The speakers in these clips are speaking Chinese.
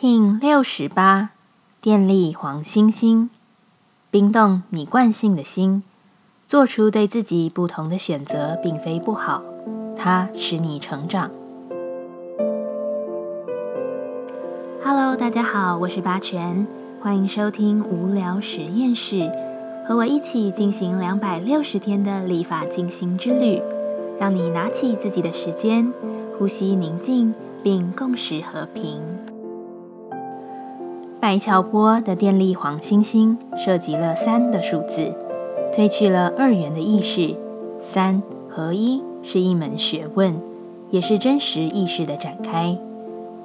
King 六十八，电力黄星星，冰冻你惯性的心，做出对自己不同的选择，并非不好，它使你成长。Hello，大家好，我是八全，欢迎收听无聊实验室，和我一起进行两百六十天的立法进行之旅，让你拿起自己的时间，呼吸宁静，并共识和平。白桥波的电力黄星星涉及了三的数字，褪去了二元的意识，三合一是一门学问，也是真实意识的展开。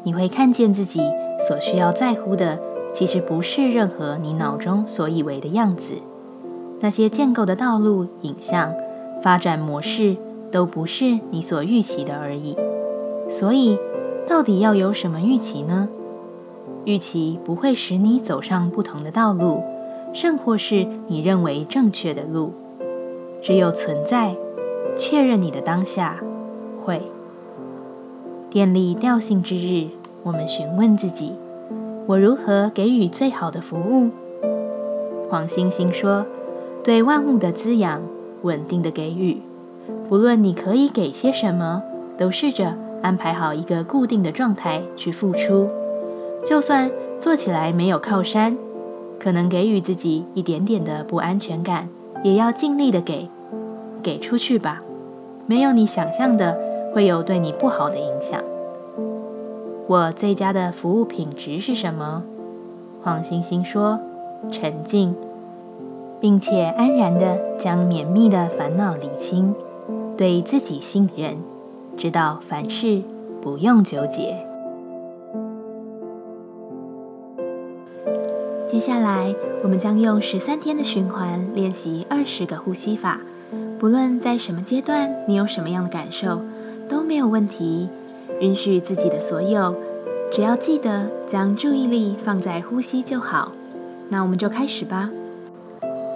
你会看见自己所需要在乎的，其实不是任何你脑中所以为的样子。那些建构的道路、影像、发展模式，都不是你所预期的而已。所以，到底要有什么预期呢？预期不会使你走上不同的道路，甚或是你认为正确的路。只有存在，确认你的当下会。电力调性之日，我们询问自己：我如何给予最好的服务？黄星星说：对万物的滋养，稳定的给予。不论你可以给些什么，都试着安排好一个固定的状态去付出。就算做起来没有靠山，可能给予自己一点点的不安全感，也要尽力的给，给出去吧。没有你想象的会有对你不好的影响。我最佳的服务品质是什么？黄星星说：沉静，并且安然的将绵密的烦恼理清，对自己信任，知道凡事不用纠结。接下来，我们将用十三天的循环练习二十个呼吸法。不论在什么阶段，你有什么样的感受，都没有问题。允许自己的所有，只要记得将注意力放在呼吸就好。那我们就开始吧。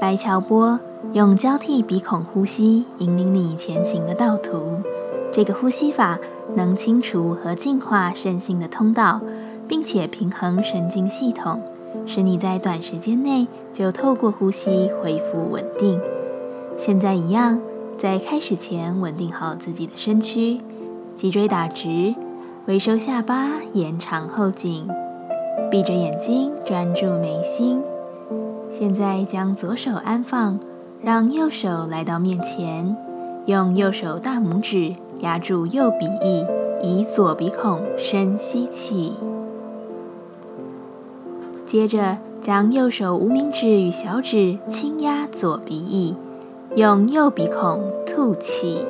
白桥波用交替鼻孔呼吸引领你前行的道途。这个呼吸法能清除和净化身心的通道，并且平衡神经系统。使你在短时间内就透过呼吸恢复稳定。现在一样，在开始前稳定好自己的身躯，脊椎打直，微收下巴，延长后颈，闭着眼睛专注眉心。现在将左手安放，让右手来到面前，用右手大拇指压住右鼻翼，以左鼻孔深吸气。接着，将右手无名指与小指轻压左鼻翼，用右鼻孔吐气。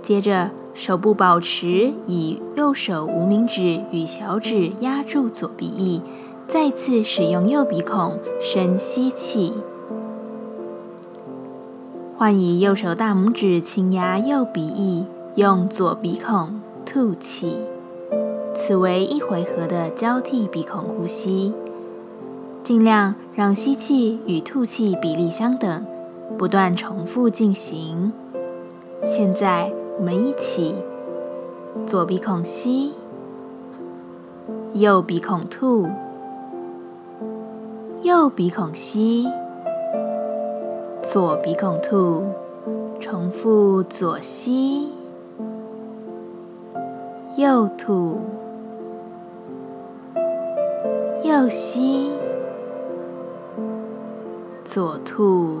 接着，手部保持以右手无名指与小指压住左鼻翼，再次使用右鼻孔深吸气。换以右手大拇指轻压右鼻翼，用左鼻孔吐气。此为一回合的交替鼻孔呼吸，尽量让吸气与吐气比例相等，不断重复进行。现在我们一起，左鼻孔吸，右鼻孔吐，右鼻孔吸，左鼻孔吐，重复左吸，右吐。右膝，左兔。